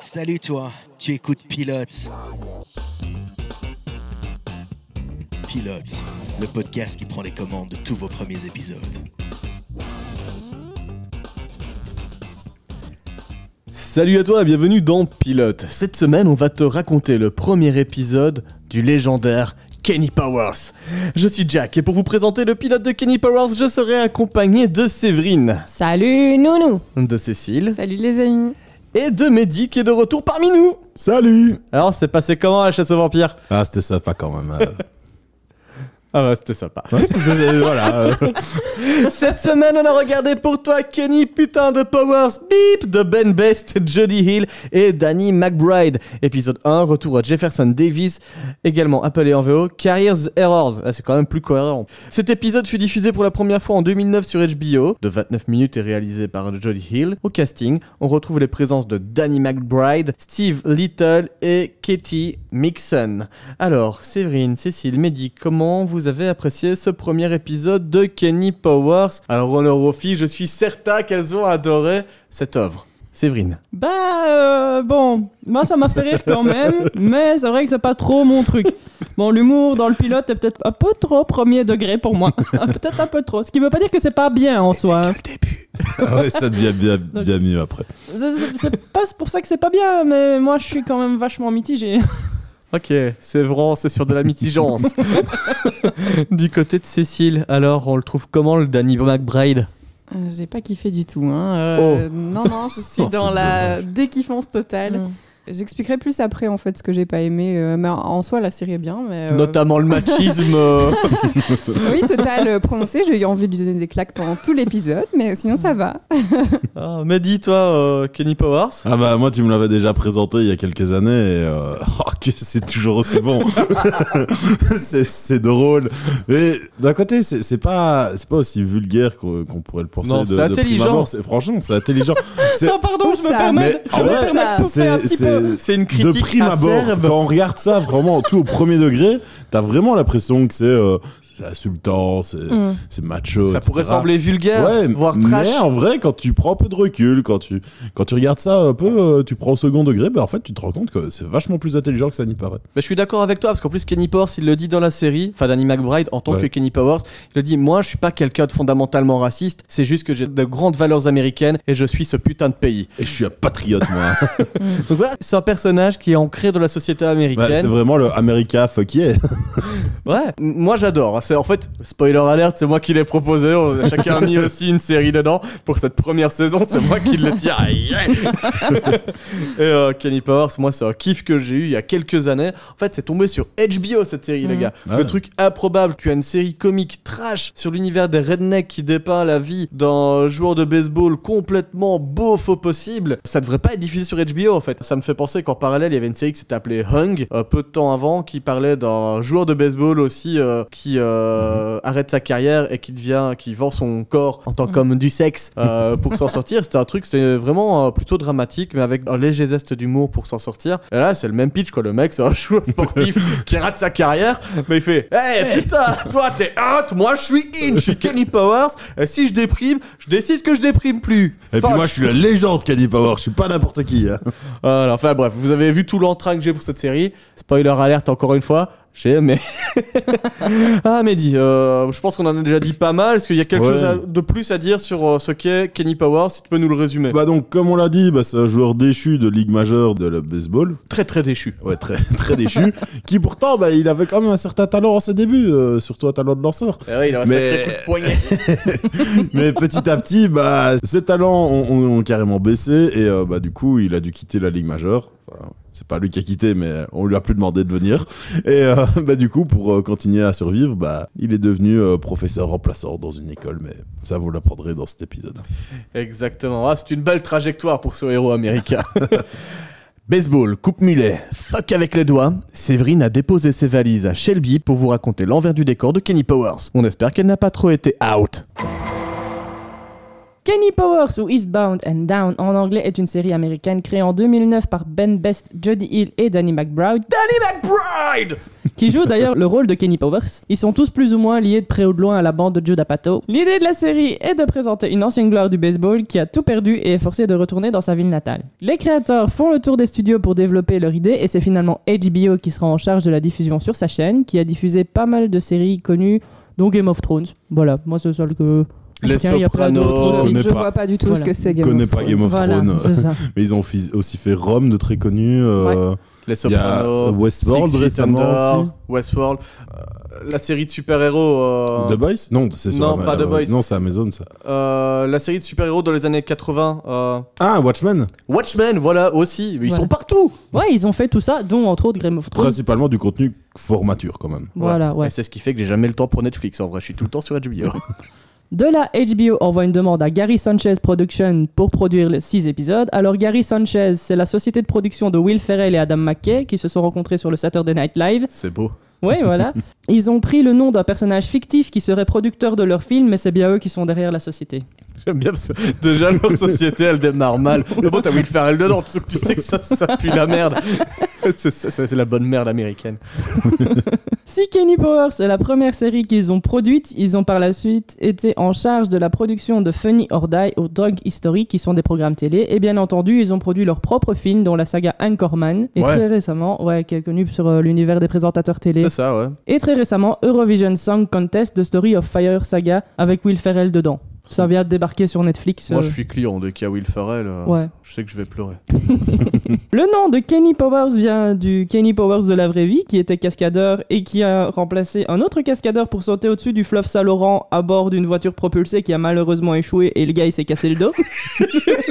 Salut toi, tu écoutes Pilote. Pilote, le podcast qui prend les commandes de tous vos premiers épisodes. Salut à toi, bienvenue dans Pilote. Cette semaine, on va te raconter le premier épisode du légendaire Kenny Powers. Je suis Jack et pour vous présenter le pilote de Kenny Powers, je serai accompagné de Séverine, Salut Nounou de Cécile Salut les amis et de Mehdi qui est de retour parmi nous. Salut Alors, c'est passé comment la chasse aux vampires? Ah, c'était sympa quand même. euh. Ah ouais, c'était sympa. C'était- voilà. euh. Cette semaine, on a regardé pour toi Kenny Putain de Powers Beep de Ben Best, Jody Hill et Danny McBride. Épisode 1, retour à Jefferson Davis, également appelé en VO Careers Errors. Ah, c'est quand même plus cohérent. Cet épisode fut diffusé pour la première fois en 2009 sur HBO, de 29 minutes et réalisé par Jody Hill. Au casting, on retrouve les présences de Danny McBride, Steve Little et Katie Mixon. Alors, Séverine, Cécile, Mehdi, comment vous avez apprécié ce premier épisode de Kenny Powers Alors, honneur aux filles, je suis certain qu'elles ont adoré cette œuvre. Séverine. Bah euh, bon, moi ça m'a fait rire quand même, mais c'est vrai que c'est pas trop mon truc. Bon, l'humour dans le pilote est peut-être un peu trop premier degré pour moi. peut-être un peu trop. Ce qui veut pas dire que c'est pas bien en soi. hein. Ah ouais, ça devient bien, bien mieux après. C'est- C'est c'est pas pour ça que c'est pas bien, mais moi je suis quand même vachement mitigé. Ok, c'est vrai, c'est sur de la mitigence. du côté de Cécile, alors on le trouve comment le Danny McBride? Euh, J'ai pas kiffé du tout. Hein. Euh, Non, non, je suis Oh, dans la dékiffance totale. Mm. J'expliquerai plus après en fait ce que j'ai pas aimé. euh, mais en soi, la série est bien. Mais, euh, Notamment le machisme. euh, Oui, total prononcé. J'ai eu envie de lui donner des claques pendant tout l'épisode, mais sinon ça va. Ah, mais dis toi, euh, Kenny Powers Ah bah moi tu me l'avais déjà présenté il y a quelques années et euh, oh, que c'est toujours aussi bon. c'est c'est drôle. Mais d'un côté c'est c'est pas c'est pas aussi vulgaire qu'on qu'on pourrait le penser. Non, de- c'est de prime intelligent. abord. C'est- Franchement c'est intelligent. C'est- Non, pardon, je me Ça, permets. mais je en me vrai, permets de pouffer un c'est petit c'est- peu. C'est une de critique prime abord, acerbe. quand on regarde ça vraiment tout au premier degré, t'as vraiment l'impression que c'est euh, c'est insultant, c'est Mm. c'est macho. Ça pourrait sembler vulgaire, Ouais, voire mais trash. en vrai, quand tu prends un peu de recul, quand tu, quand tu regardes ça un peu, euh, tu prends au second degré, bah en fait, tu te rends compte que c'est vachement plus intelligent que ça n'y paraît. Mais je suis d'accord avec toi parce qu'en plus Kenny Powers il le dit dans la série, enfin Danny McBride en tant Ouais. que Kenny Powers, il le dit moi je suis pas quelqu'un de fondamentalement raciste, c'est juste que j'ai de grandes valeurs américaines et je suis ce putain de pays. Et je suis un patriote, moi. Donc voilà, c'est un personnage qui est ancré dans la société Ouais, c'est américaine. vraiment le America fuck yeah. Ouais, moi j'adore. C'est en fait spoiler alert, c'est moi qui l'ai proposé. On a chacun a mis aussi une série dedans pour cette première saison. C'est moi qui le tiens. Aïe, aïe. Et euh, Kenny Powers, moi c'est un kiff que j'ai eu il y a quelques années. En fait, c'est tombé sur HBO cette série, les gars. Ah Le truc improbable. Tu as une série comique trash sur l'univers des rednecks qui dépeint la vie d'un joueur de baseball complètement beauf au possible. Ça devrait pas être diffusé sur HBO en fait. Ça me fait penser qu'en parallèle, il y avait une série qui s'était appelée Hung, euh, peu de temps avant, qui parlait d'un joueur de baseball aussi euh, qui euh, arrête sa carrière et qui devient, qui vend son corps en tant qu'homme du sexe euh, pour s'en sortir. C'était un truc, c'était vraiment euh, plutôt dramatique, mais avec un léger zeste d'humour pour s'en sortir. Et là, c'est le même pitch quoi. Le mec, c'est un joueur sportif qui rate sa carrière, mais il fait, hey putain, toi t'es out, moi je suis in, je suis Kenny Powers. Et si je déprime, je décide que je déprime plus. Et Fuck. puis moi, je suis la légende Candy Power, je suis pas n'importe qui. hein. Voilà, enfin bref, vous avez vu tout l'entrain que j'ai pour cette série. Spoiler alerte encore une fois. J'ai aimé. ah Mehdi, euh, je pense qu'on en a déjà dit pas mal. Est-ce qu'il y a quelque Ouais. chose à- de plus à dire sur euh, ce qu'est Kenny Powers Si tu peux nous le résumer? Bah donc, comme on l'a dit, bah, c'est un joueur déchu de ligue majeure de le baseball. Très très déchu. Ouais, très, très déchu. qui pourtant, bah, il avait quand même un certain talent en ses débuts, euh, surtout un talent de lanceur. Eh il Mais- sacré coup de poignet. Mais petit à petit, bah, ses talents ont, ont- ont carrément baissé et bah, du coup, il a dû quitter la Ligue majeure. Enfin, c'est pas lui qui a quitté, mais on lui a plus demandé de venir. Et euh, bah, du coup, pour euh, continuer à survivre, bah, il est devenu euh, professeur remplaçant dans une école. Mais ça, vous l'apprendrez dans cet épisode. Exactement. Ah, c'est une belle trajectoire pour ce héros américain. Baseball, coupe mulet, fuck avec les doigts. Séverine a déposé ses valises à Shelby pour vous raconter l'envers du décor de Kenny Powers. On espère qu'elle n'a pas trop été out. Kenny Powers ou Eastbound and Down en anglais est une série américaine créée en 2009 par Ben Best, Jody Hill et Danny McBride. Danny McBride qui joue d'ailleurs le rôle de Kenny Powers. Ils sont tous plus ou moins liés de près ou de loin à la bande de Joe D'Apato. L'idée de la série est de présenter une ancienne gloire du baseball qui a tout perdu et est forcée de retourner dans sa ville natale. Les créateurs font le tour des studios pour développer leur idée et c'est finalement HBO qui sera en charge de la diffusion sur sa chaîne, qui a diffusé pas mal de séries connues, dont Game of Thrones. Voilà, moi c'est celle que... Les Tiens, il y a plein d'autres Sopranos. je pas. vois pas du tout Voilà. ce que c'est Game connais of pas Thrones. Game of Thrones. Mais ils ont aussi fait Rome de très connu. euh, Les Sopranos. Westworld Six récemment aussi. Westworld. euh, la série de super-héros. euh, The Boys? Non, c'est sur Non, pas The Boys. Non, c'est Amazon ça. euh, la série de super-héros dans les années 80. euh, Ah, Watchmen Watchmen, voilà aussi. Ils Voilà. sont partout. Ouais, ils ont fait tout ça, dont entre autres Game of Thrones. Principalement du contenu formature quand même. Voilà, ouais. Et c'est ce qui fait que j'ai jamais le temps pour Netflix. En vrai, je suis tout le temps sur HBO. De là, HBO envoie une demande à Gary Sanchez Production pour produire les 6 épisodes. Alors Gary Sanchez, c'est la société de production de Will Ferrell et Adam McKay qui se sont rencontrés sur le Saturday Night Live. c'est beau. Oui, voilà. Ils ont pris le nom d'un personnage fictif qui serait producteur de leur film, mais c'est bien eux qui sont derrière la société. J'aime bien parce que déjà leur société elle démarre mal. Mais bon, t'as Will Ferrell dedans, tu sais que- tu sais que ça, ça pue la merde. c'est, la bonne merde américaine. Si Kenny Powers est la première série qu'ils ont produite, ils ont par la suite été en charge de la production de Funny or Die ou Drug History, qui sont des programmes télé. Et bien entendu, ils ont produit leur propre film, dont la saga Anchorman. Et Ouais. très récemment, ouais, qui est connu sur euh, l'univers des présentateurs télé. C'est ça, ouais. Et très récemment, Eurovision Song Contest The Story of Fire Saga avec Will Ferrell dedans. Ça vient de débarquer sur Netflix. Moi, euh, je suis client dès qu'il y a Will Ferrell. euh, Ouais. Je sais que je vais pleurer. Le nom de Kenny Powers vient du Kenny Powers de la vraie vie, qui était cascadeur et qui a remplacé un autre cascadeur pour sauter au-dessus du fleuve Saint-Laurent à bord d'une voiture propulsée qui a malheureusement échoué et le gars il s'est cassé le dos.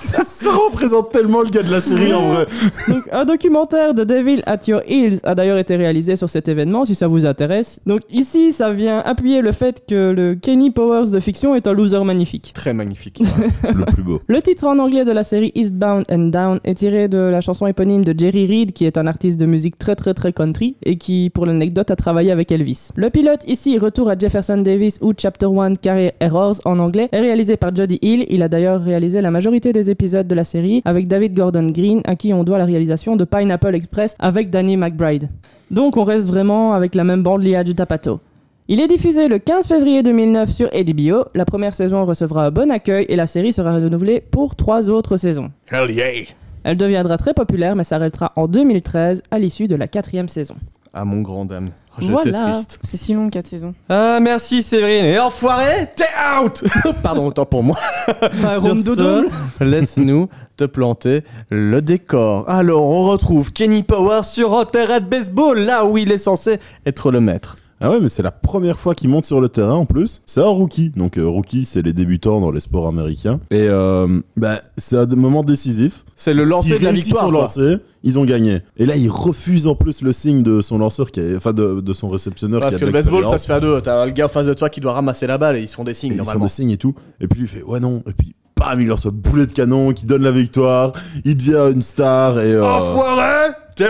Ça représente tellement le gars de la série en vrai. Donc, un documentaire de Devil at Your Heels a d'ailleurs été réalisé sur cet événement, si ça vous intéresse. Donc ici, ça vient appuyer le fait que le Kenny Powers de fiction est un loser magnifique. Très magnifique. Le plus beau. Le titre en anglais de la série Eastbound and Down est tiré de la chanson éponyme de Jerry Reed, qui est un artiste de musique très très très country et qui, pour l'anecdote, a travaillé avec Elvis. Le pilote ici, Retour à Jefferson Davis ou Chapter 1 Career Errors en anglais, est réalisé par Jody Hill. Il a d'ailleurs réalisé la majorité des épisodes de la série avec David Gordon Green, à qui on doit la réalisation de Pineapple Express avec Danny McBride. Donc on reste vraiment avec la même bande liée à du Tapato. Il est diffusé le 15 février 2009 sur HBO. La première saison recevra un bon accueil et la série sera renouvelée pour trois autres saisons. Hell yeah. Elle deviendra très populaire mais s'arrêtera en 2013 à l'issue de la quatrième saison. Ah, mon grand dame. Voilà. triste. C'est si long, 4 saisons. Ah, merci Séverine. Et enfoiré, t'es out Pardon, autant pour moi. Sur ce, laisse-nous te planter le décor. Alors, on retrouve Kenny Power sur un terrain de baseball, là où il est censé être le maître. Ah ouais, mais c'est la première fois qu'il monte sur le terrain en plus. C'est un rookie. Donc, euh, rookie, c'est les débutants dans les sports américains. Et euh, bah, c'est un moment décisif. C'est le lancer de la victoire. lancer, ils ont gagné. Et là, il refuse en plus le signe de son lanceur, qui est, enfin de, de son réceptionneur Parce qui que a le de baseball, ça se fait à deux. T'as le gars en face de toi qui doit ramasser la balle et ils se font des signes Et ils font normalement. des signes et tout. Et puis il fait ouais non. Et puis bam, il lance un boulet de canon qui donne la victoire. Il devient une star et. euh, Enfoiré, t'es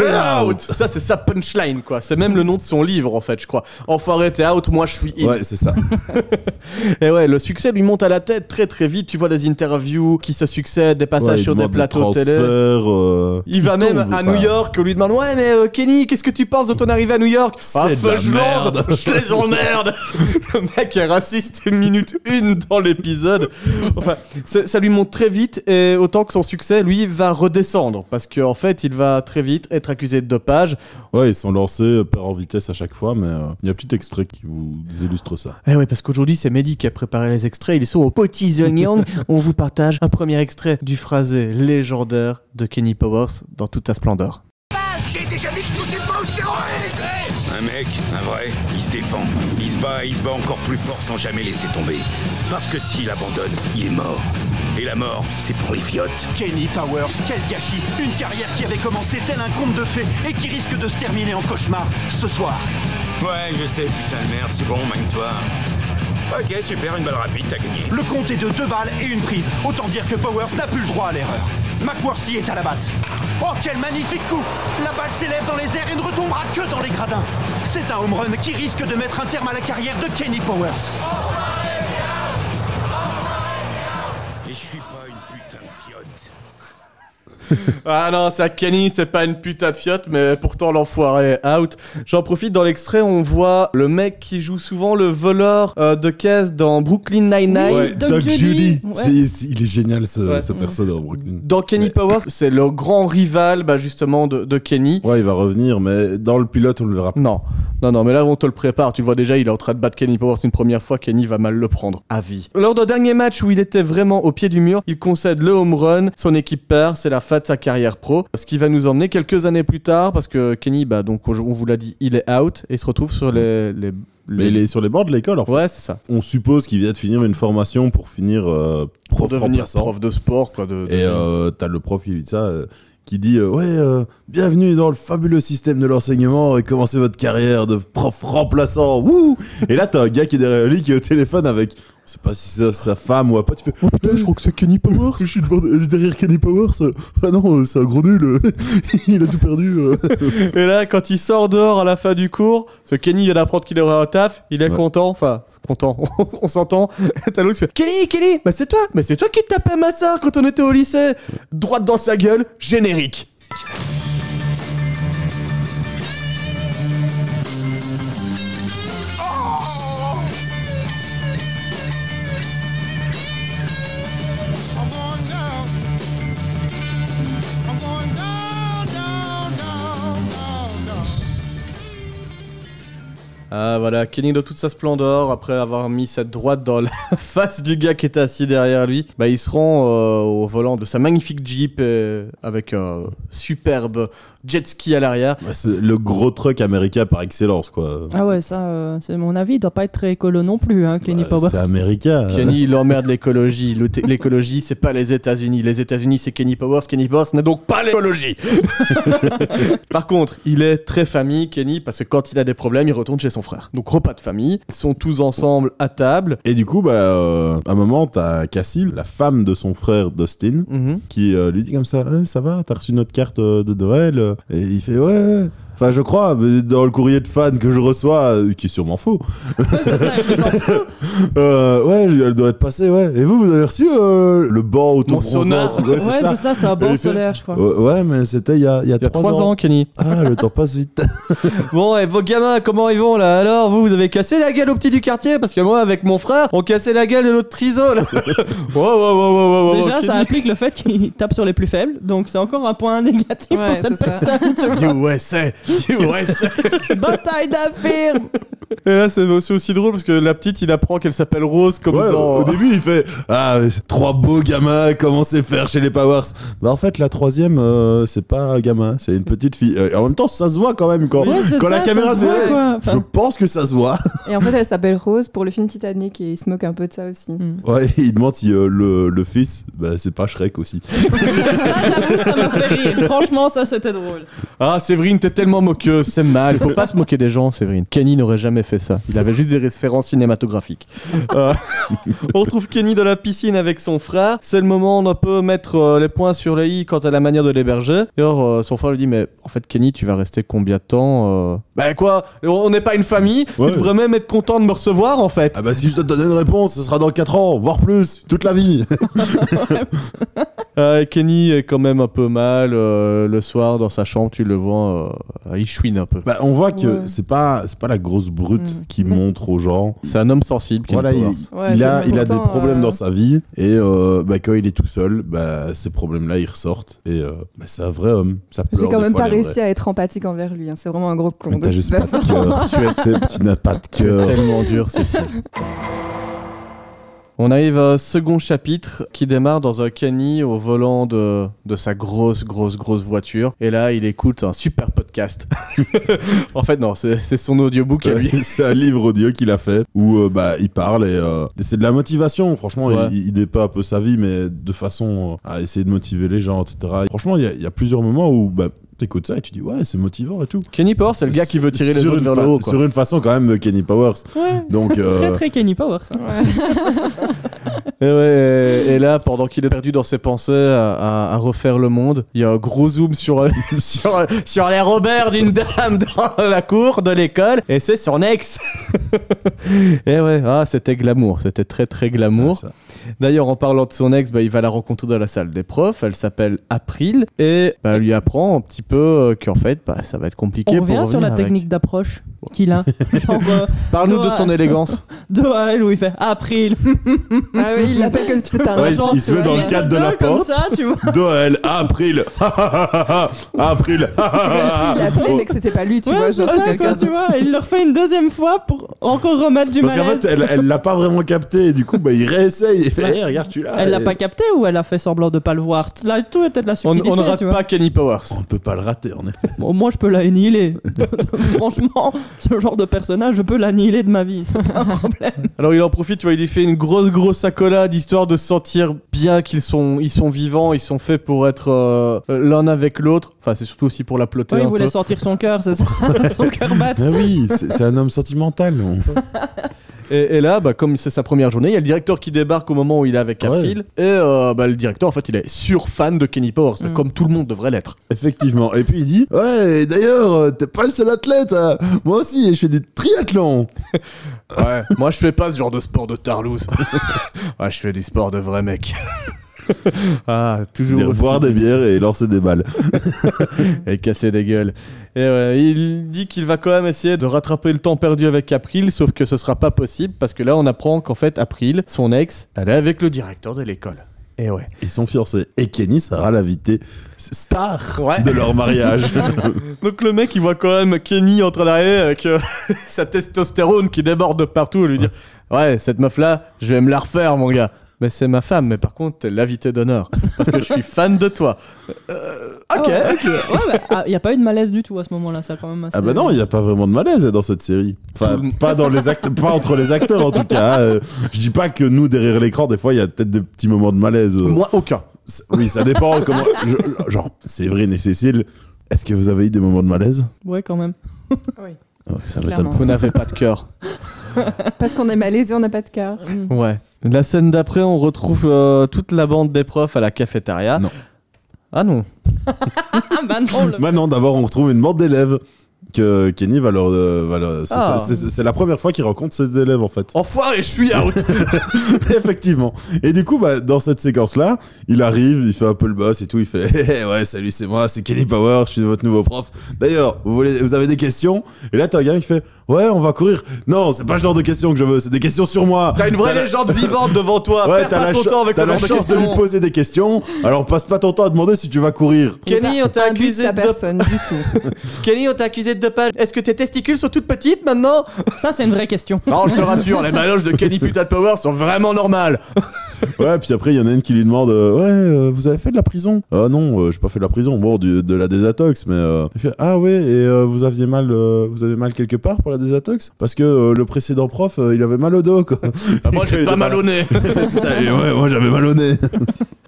out. Ça, c'est sa punchline, quoi. C'est même le nom de son livre, en fait, je crois. Enfoiré, t'es out, moi je suis in. Ouais, c'est ça. Et ouais, le succès lui monte à la tête très très vite. Tu vois des interviews qui se succèdent, des passages sur des plateaux télé. euh, Il va même à enfin. New York, on lui demande Ouais, mais euh, Kenny, qu'est-ce que tu penses de ton arrivée à New York? Ah, C'est de la Fudgeland, merde. Je les emmerde Le mec est raciste minute une dans l'épisode. Enfin, ça ça lui monte très vite et autant que son succès, lui, va redescendre parce qu'en fait, il va très vite être accusé de dopage. Ouais, ils sont lancés perd en vitesse à chaque fois, mais euh, il y a un petit extrait qui vous illustre ça. Eh oui, parce qu'aujourd'hui, c'est Mehdi qui a préparé les extraits. Ils sont aux petits oignons. On vous partage un premier extrait du phrasé légendaire de Kenny Powers dans toute sa splendeur. Un mec, un vrai, il se défend. Il se bat, il se bat encore plus fort sans jamais laisser tomber. Parce que s'il abandonne, il est mort. Et la mort, c'est pour les fiottes. Kenny Powers, quel gâchis Une carrière qui avait commencé tel un conte de fées et qui risque de se terminer en cauchemar ce soir. Ouais, je sais, putain de merde, c'est bon, magne-toi. Ok, super, une balle rapide, t'as gagné. Le compte est de deux balles et une prise. Autant dire que Powers n'a plus le droit à l'erreur. McWorthy est à la batte. Oh, quel magnifique coup La balle s'élève dans les airs et ne retombera que dans les gradins. C'est un home run qui risque de mettre un terme à la carrière de Kenny Powers. Ah non, ça Kenny, c'est pas une putain de fiotte, mais pourtant l'enfoiré est out. J'en profite dans l'extrait, on voit le mec qui joue souvent le voleur euh, de caisse dans Brooklyn Nine-Nine. Ouais, Doug Doug Judy. Judy. Ouais. C'est- c'est- il est génial ce, Ouais. ce perso dans Brooklyn. Dans Kenny Mais- Powers, c'est le grand rival bah, justement de, de Kenny. Ouais, il va revenir, mais dans le pilote, on le verra pas. Non, non, non, mais là on te le prépare. Tu vois déjà, il est en train de battre Kenny Powers une première fois. Kenny va mal le prendre à vie. Lors d'un dernier match où il était vraiment au pied du mur, il concède le home run. Son équipe perd, c'est la fin de sa carrière pro. Ce qui va nous emmener quelques années plus tard, parce que Kenny, bah donc on vous l'a dit, il est out et il se retrouve sur les. les, Mais les- il est sur les bords de l'école, en fait. Ouais, c'est ça. On suppose qu'il vient de finir une formation pour finir euh, Pour prof devenir prof de sport, quoi. De, de- Et euh, t'as le prof qui dit ça, euh, qui dit Ouais, bienvenue dans le fabuleux système de l'enseignement et commencez votre carrière de prof remplaçant. Wouh Et là, t'as un gars qui est derrière lui qui est au téléphone avec. Je sais pas si c'est sa femme ou un pote. Tu fais Oh putain, je crois que c'est Kenny Powers. Je suis devant- derrière Kenny Powers. Ah non, euh, c'est un gros nul. il a tout perdu. euh. Et là, quand il sort dehors à la fin du cours, ce Kenny vient d'apprendre qu'il aurait un taf, il est Ouais. content, enfin, content, on s'entend. Et T'as l'autre qui fait Kenny, Kenny, bah c'est toi, mais c'est toi qui tapais ma soeur quand on était au lycée. Droite dans sa gueule, générique. Ah voilà, Kenny dans toute sa splendeur, après avoir mis cette droite dans la face du gars qui était assis derrière lui, bah il se rend euh, au volant de sa magnifique Jeep euh, avec un superbe jet ski à l'arrière. Ouais, c'est le gros truck américain par excellence, quoi. Ah ouais, ça, euh, c'est mon avis, il doit pas être très écolo non plus, hein, Kenny Ouais, Powers. c'est américain. Kenny, il emmerde l'écologie. L'écologie, c'est pas les États-Unis. Les États-Unis, c'est Kenny Powers. Kenny Powers n'est donc pas l'écologie. Par contre, il est très famille, Kenny, parce que quand il a des problèmes, il retourne chez son frère. Donc, repas de famille. Ils sont tous ensemble à table. Et du coup, bah, euh, à un moment, t'as Cassie, la femme de son frère Dustin, Mhm. qui euh, lui dit comme ça Eh, Ça va, t'as reçu notre carte euh, de Noël Et il fait Ouais, ouais. Enfin, je crois, dans le courrier de fan que je reçois, euh, qui est sûrement faux, C'est ça, il est genre, euh, ouais, elle doit être passée, ouais. Et vous, vous avez reçu euh, le banc autobronzant sonar. truc, Ouais, Ouais, c'est ça. c'était un banc solaire, je crois. Ouais, mais c'était il y a, il y a Il y a trois, trois ans, Kenny. Ah, le temps passe vite. Bon, et vos gamins, comment ils vont là? Alors, vous, vous avez cassé la gueule au petit du quartier? Parce que moi, avec mon frère, on cassait la gueule de notre triso là. wow, wow, wow, wow, wow, wow, Déjà, Kenny. ça implique le fait qu'il tape sur les plus faibles, donc c'est encore un point négatif Ouais, pour cette personne. USA, USA. Bataille d'affirme Et là, c'est aussi, aussi drôle parce que la petite, il apprend qu'elle s'appelle Rose comme Ouais, dans. Au début, il fait Ah, trois beaux gamins, comment c'est faire chez les Powers? Bah, en fait, la troisième, euh, c'est pas un gamin, c'est une petite fille. Et en même temps, ça se voit quand même quand, Ouais, la ça, caméra ça se se voit. Je pense que ça se voit. Et en fait, elle s'appelle Rose pour le film Titanic et il se moque un peu de ça aussi. Ouais, il demande si euh, le, le fils, bah, c'est pas Shrek aussi. Ça m'a fait rire. Franchement, ça c'était drôle. Ah, Séverine, t'es tellement moqueuse, c'est mal. Il faut pas se moquer des gens, Séverine. Kenny n'aurait jamais fait ça. Il avait juste des références cinématographiques. Euh, on retrouve Kenny dans la piscine avec son frère. C'est le moment où on peut mettre euh, les points sur les i quant à la manière de l'héberger. Et alors, euh, son frère lui dit Mais en fait, Kenny, tu vas rester combien de temps euh? Bah quoi? On n'est pas une famille. Ouais. Tu devrais même être content de me recevoir en fait. Ah, bah, si je dois te donner une réponse, ce sera dans 4 ans, voire plus, toute la vie. Euh, Kenny est quand même un peu mal euh, le soir dans sa chambre. Tu le vois, euh, il chouine un peu. bah, on voit que Ouais. c'est pas, c'est pas la grosse brute Mm. qui montre aux gens. C'est un homme sensible. Kenny Voilà, il, Powers. Ouais, il a, il a des problèmes euh, dans sa vie et euh, bah, quand il est tout seul, bah, ces problèmes-là ils ressortent et euh, bah, c'est un vrai homme. Ça pleure J'ai quand même fois, pas réussi à être empathique envers lui. hein. C'est vraiment un gros con. Mais t'as juste pas de cœur. tu, n'as pas de cœur. tellement dur, Cécile. On arrive à un second chapitre qui démarre dans un Kenny au volant de, de sa grosse, grosse, grosse voiture. Et là, il écoute un super podcast. en fait, non, c'est son audiobook à lui. c'est un livre audio qu'il a fait où euh, bah, il parle et euh, c'est de la motivation. Franchement, Ouais. il, il dépeint un peu sa vie, mais de façon euh, à essayer de motiver les gens, etc. Franchement, il y, a- il y a plusieurs moments où bah, t'écoutes ça et tu dis ouais, c'est motivant et tout. Kenny Power, c'est le gars qui veut tirer les Sur autres une vers le haut. Quoi. Sur une façon quand même de Kenny Powers. Ouais. Donc, euh, Très très Kenny Power ça. Et, ouais, et, et là, pendant qu'il est perdu dans ses pensées à, à- à refaire le monde, il y a un gros zoom sur, sur, sur les Robert d'une dame dans la cour de l'école, et c'est son ex. et ouais, ah, c'était glamour, c'était très très glamour. Ah. D'ailleurs, en parlant de son ex, bah, il va la rencontrer dans la salle des profs. Elle s'appelle April et bah, elle lui apprend un petit peu euh, qu'en fait, bah, ça va être compliqué. On pour revient sur la avec. technique d'approche qu'il a. Euh, Parle-nous de son élégance. elle où il fait April. Ah oui, il l'appelle comme si c'était un Ouais, agent. il se tu met vois. dans le cadre de la porte. ça, tu vois. Doel, April, April. comme s'il appelait, mais que c'était pas lui, tu ouais, vois. c'est genre, ça, quoi, tu vois. Et il le refait une deuxième fois pour encore remettre du Parce qu'en malaise. fait, elle, elle l'a pas vraiment capté, et du coup, bah, il réessaye, il fait, hey, regarde, tu l'as. Elle l'a Et- pas capté ou elle a fait semblant de pas le voir? Là, tout était de la On, subtilité. on ne rate pas Kenny Powers. On ne peut pas le rater, en effet. Bon, moi, je peux l'annihiler. Franchement, ce genre de personnage, je peux l'annihiler de ma vie. C'est pas un problème. Alors il en profite, tu vois, il lui fait une grosse grosse accolade histoire de se sentir bien qu'ils sont, ils sont vivants, ils sont faits pour être euh, l'un avec l'autre. Enfin, c'est surtout aussi pour la plotter Ouais, il voulait peu. sortir son cœur, c'est ça Son cœur bat. Ah oui, c'est c'est un homme sentimental. Et, et là, bah, comme c'est sa première journée, il y a le directeur qui débarque au moment où il est avec Ouais. April. Et euh, bah, le directeur, en fait, il est sur fan de Kenny Powers, mais Mm. comme tout le monde devrait l'être. Effectivement. Et puis il dit Ouais, et d'ailleurs, euh, t'es pas le seul athlète. hein. Moi aussi, je fais du triathlon. Ouais, moi je fais pas ce genre de sport de tarlouse. ouais, je fais du sport de vrai mec. ah, toujours boire des bières et lancer des balles. et casser des gueules. Et ouais, il dit qu'il va quand même essayer de rattraper le temps perdu avec April, sauf que ce sera pas possible parce que là on apprend qu'en fait April, son ex, elle est avec le directeur de l'école. Et ouais. Ils sont fiancés. Et Kenny sera l'invité star Ouais. de leur mariage. Donc le mec il voit quand même Kenny entre l'arrêt avec euh, sa testostérone qui déborde de partout et lui dire Ouais, cette meuf là, je vais me la refaire mon gars. Mais c'est ma femme, mais par contre, t'es l'invité d'honneur. Parce que je suis fan de toi. Euh, ok. Ouais, ok. Ouais, bah, ah, y a pas eu de malaise du tout à ce moment-là, ça quand même. assez- ah bah non, il n'y a pas vraiment de malaise dans cette série. Enfin, pas dans les actes, pas entre les acteurs en tout cas. Euh, je dis pas que nous derrière l'écran, des fois, il y a peut-être des petits moments de malaise. euh. Moi, aucun. C'est- Oui, ça dépend comment. je- genre, Séverine et Cécile, est-ce que vous avez eu des moments de malaise? Ouais, quand même. Ouais, Ça m'étonne. Vous n'avez pas de cœur. Parce qu'on est malaisé, on n'a pas de cœur. Mm. Ouais. La scène d'après, on retrouve euh, toute la bande des profs à la cafétéria. Non. Ah non. Ah bah non, le- Maintenant, d'abord, on retrouve une bande d'élèves que Kenny va leur. euh, va leur- c'est- Ah. c'est- c'est c'est la première fois qu'il rencontre ses élèves en fait. Enfoiré, je suis out. Effectivement. Et du coup, bah, dans cette séquence-là, il arrive, il fait un peu le boss et tout. Il fait Hé, Ouais, salut, c'est moi, c'est Kenny Power, je suis votre nouveau prof. D'ailleurs, vous, voulez, vous avez des questions? Et là, t'as un gars qui fait Ouais, on va courir. Non, c'est pas ce genre de questions que je veux, c'est des questions sur moi. T'as une vraie la- légende vivante devant toi. Ouais, Perds t'as pas la, ton cha- temps avec t'as ce la genre de chance de, lui questions. poser des questions. Alors passe pas ton temps à demander si tu vas courir. Kenny, on t'a de accusé de personne du tout. Kenny, on t'a accusé de Est-ce que tes testicules sont toutes petites maintenant? Ça, c'est une vraie question. Non, je te rassure, les maloches de Kenny Putain de Power sont vraiment normales. Ouais, puis après, il y en a une qui lui demande euh, Ouais, euh, vous avez fait de la prison? Ah non, euh, j'ai pas fait de la prison. Bon, du- de la désintox, mais. euh, il fait Ah ouais, et euh, vous aviez mal euh, vous avez mal quelque part pour la désintox Parce que euh, le précédent prof, euh, il avait mal au dos, quoi. Ah, moi, j'ai pas mal au nez. Ouais, moi j'avais mal au nez.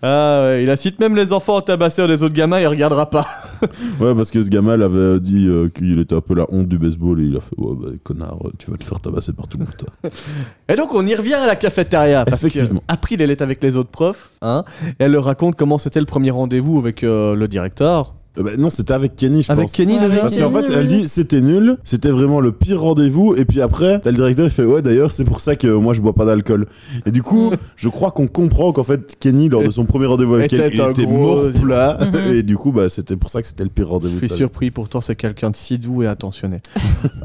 Ah ouais, il incite même les enfants à tabasser les autres gamins, il regardera pas. Ouais, parce que ce gamin il avait dit euh, qu'il était un peu la honte du baseball et il a fait Ouais, bah connard, euh, tu vas te faire tabasser par tout le monde, toi. Et donc on y revient à la cafétéria parce que Effectivement. April elle est avec les autres profs, hein, et elle leur raconte comment c'était le premier rendez-vous avec euh, le directeur. Euh, bah, non, c'était avec Kenny, je Avec pense. Kenny Ouais, avec Parce qu'en fait, elle dit c'était nul, c'était vraiment le pire rendez-vous. Et puis après, t'as le directeur qui fait ouais d'ailleurs c'est pour ça que moi je bois pas d'alcool. Et du coup, je crois qu'on comprend qu'en fait Kenny lors de son premier rendez-vous avec elle, il était mort plat. et du coup, bah c'était pour ça que c'était le pire Je rendez-vous. de suis surpris, pourtant c'est quelqu'un de si doux et attentionné.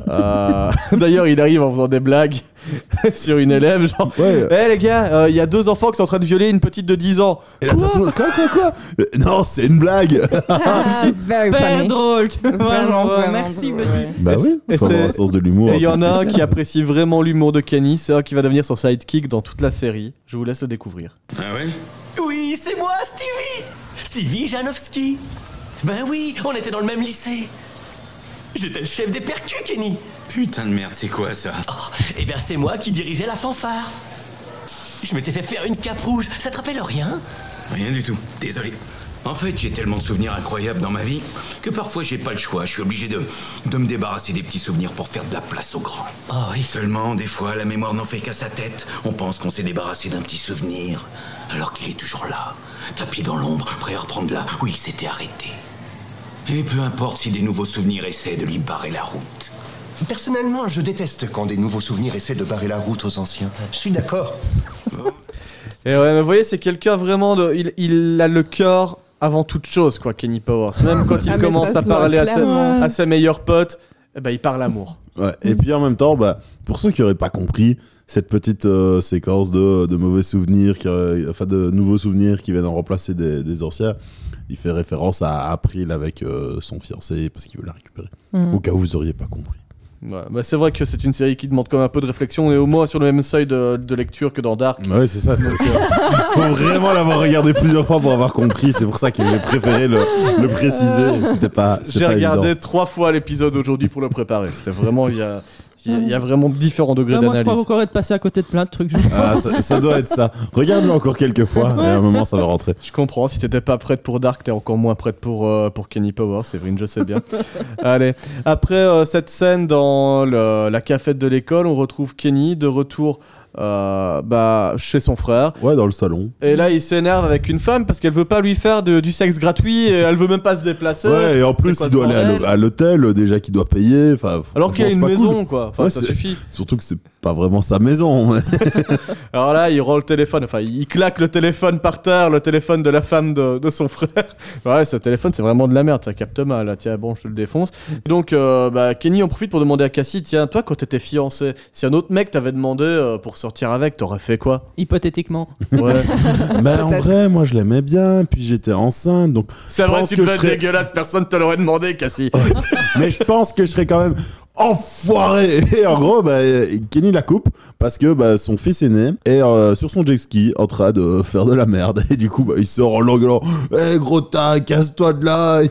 Euh, D'ailleurs, il arrive en faisant des blagues sur une élève, genre Ouais. Eh les gars, euh, il y a deux enfants qui sont en train de violer une petite de 10 ans. Et là, quoi quoi quoi Euh, Non, c'est une blague. Ah, very Super funny. drôle, tu vois. Vraiment, Merci, drôle, Buddy. ouais. bah oui. et c'est- un sens de l'humour. Et il y en a un qui apprécie vraiment l'humour de Kenny, c'est un qui va devenir son sidekick dans toute la série. Je vous laisse le découvrir. Ah ouais? Oui, c'est moi, Stevie Stevie Janowski Ben oui, on était dans le même lycée J'étais le chef des percus, Kenny Putain de merde, c'est quoi ça? Oh, eh bien c'est moi qui dirigeais la fanfare Je m'étais fait faire une cape rouge, ça te rappelle rien? Rien du tout, désolé. En fait, j'ai tellement de souvenirs incroyables dans ma vie que parfois j'ai pas le choix. Je suis obligé de, de me débarrasser des petits souvenirs pour faire de la place aux grands. Oh oui. Seulement, des fois, la mémoire n'en fait qu'à sa tête. On pense qu'on s'est débarrassé d'un petit souvenir, alors qu'il est toujours là, tapis dans l'ombre, prêt à reprendre là où il s'était arrêté. Et peu importe si des nouveaux souvenirs essaient de lui barrer la route. Personnellement, je déteste quand des nouveaux souvenirs essaient de barrer la route aux anciens. Je suis d'accord. Et ouais, mais vous voyez, c'est quelqu'un vraiment de. Il, il a le cœur avant toute chose, quoi, Kenny Powers. Même quand il Ah, commence à parler à ses, clairement. à ses meilleurs potes, eh ben, il parle amour. Ouais. Et puis en même temps, bah, pour ceux qui auraient pas compris, cette petite euh, séquence de, de mauvais souvenirs, qui, euh, enfin de nouveaux souvenirs qui viennent en remplacer des, des anciens, il fait référence à April avec euh, son fiancé parce qu'il veut la récupérer. Mm. Au cas où vous auriez pas compris. Ouais, bah, c'est vrai que c'est une série qui demande quand même un peu de réflexion. On est au moins sur le même seuil de, de lecture que dans Dark. Ouais, c'est ça. Faut, faut vraiment l'avoir regardé plusieurs fois pour avoir compris. C'est pour ça que j'ai préféré le, le préciser. C'était pas. J'ai regardé évident. trois fois l'épisode aujourd'hui pour le préparer. C'était vraiment. Il y a, il y a- il y a vraiment différents degrés Ah, moi, je crois d'analyse. encore être passé à côté de plein de trucs. je- Ah, ça, ça doit être ça. Regarde-le encore quelques fois et à un moment ça va rentrer. Je comprends, si t'étais pas prête pour Dark, t'es encore moins prête pour, euh, pour Kenny Power, Séverine, je sais bien. Allez, après euh, cette scène dans le- la cafette de l'école, on retrouve Kenny de retour euh, bah, chez son frère. Ouais, dans le salon. Et là, il s'énerve avec une femme parce qu'elle veut pas lui faire de- du sexe gratuit et elle veut même pas se déplacer. Ouais, et en plus il doit aller à l'hôtel déjà qu'il doit payer. Enfin, Alors qu'il y a une maison, cool. quoi. Enfin, Ouais, ça suffit. Surtout que c'est pas vraiment sa maison. mais- Alors là, il rend le téléphone, enfin, il claque le téléphone par terre, le téléphone de la femme de, de son frère. Ouais, ce téléphone, c'est vraiment de la merde, ça capte mal. là. Tiens, bon, je te le défonce. Donc, euh, bah, Kenny en profite pour demander à Cassie, tiens, toi, quand t'étais fiancé, si un autre mec t'avait demandé euh, pour sortir avec, t'aurais fait quoi? Hypothétiquement. Ouais. Mais en Peut-être. vrai, moi je l'aimais bien, puis j'étais enceinte, donc. C'est vrai, tu je être serais- dégueulasse, personne te l'aurait demandé, Cassie. Mais je pense que je serais quand même enfoiré. Et en gros, bah, Kenny la coupe parce que bah, son fils aîné est euh, sur son jet ski en train de faire de la merde. Et du coup, bah, il sort en l'engueulant Hé gros tas, casse-toi de là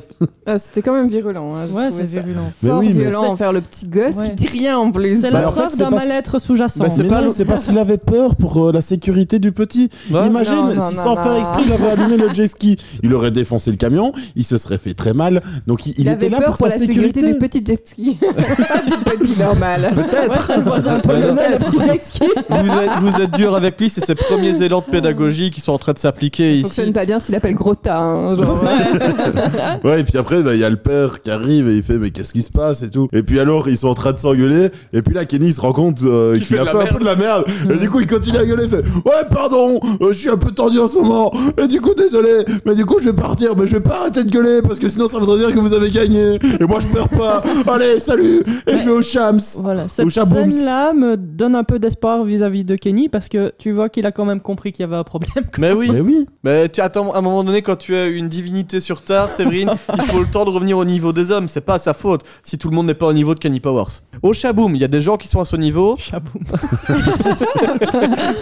Ah, C'était quand même virulent. hein, Ouais, c'est virulent. Mais Fort oui, mais violent envers le petit gosse Ouais. qui dit rien en plus. C'est Bah, la en fait, preuve d'un mal-être sous-jacent. C'est le- parce qu'il avait peur pour euh, la sécurité du petit. Ouais. Imagine Non, non, si non, sans non. faire exprès il avait allumé le jet ski, il aurait défoncé le camion, il se serait fait très mal. Donc il, il Il, était avait là peur pour, pour, sa la sécurité sécurité. du petit jet ski. Du petit normal. Ouais, c'est le voisin polonais, le petit jet ski. vous, êtes, vous êtes dur avec lui, c'est ses premiers élans de pédagogie qui sont en train de s'appliquer Il ici. fonctionne pas bien s'il appelle gros tas. hein, genre. Ouais, et puis après, bah, il y a le père qui arrive et il fait, mais qu'est-ce qui se passe et tout. Et puis alors, ils sont en train de s'engueuler. Et puis là, Kenny se rend compte euh, Qu'il fait a fait un peu de la merde. et du coup, il continue à gueuler, il fait, ouais, pardon, euh, je suis un peu tendu en ce moment. Et du coup, désolé, mais du coup, je vais partir, mais je vais pas arrêter de gueuler parce que sinon, ça voudrait dire que vous avez gagné. Et moi, je perds pas. Allez, salut. Et je vais au Shams. Voilà, cette scène-là me donne un peu d'espoir vis-à-vis de Kenny parce que tu vois qu'il a quand même compris qu'il y avait un problème. Mais oui. Mais oui. Mais tu attends, à un moment donné, quand tu es une divinité sur Terre, Séverine, il faut le temps de revenir au niveau des hommes. C'est pas sa faute si tout le monde n'est pas au niveau de Kenny Powers. Au Shaboom, il y a des gens qui sont à ce niveau. Chaboum.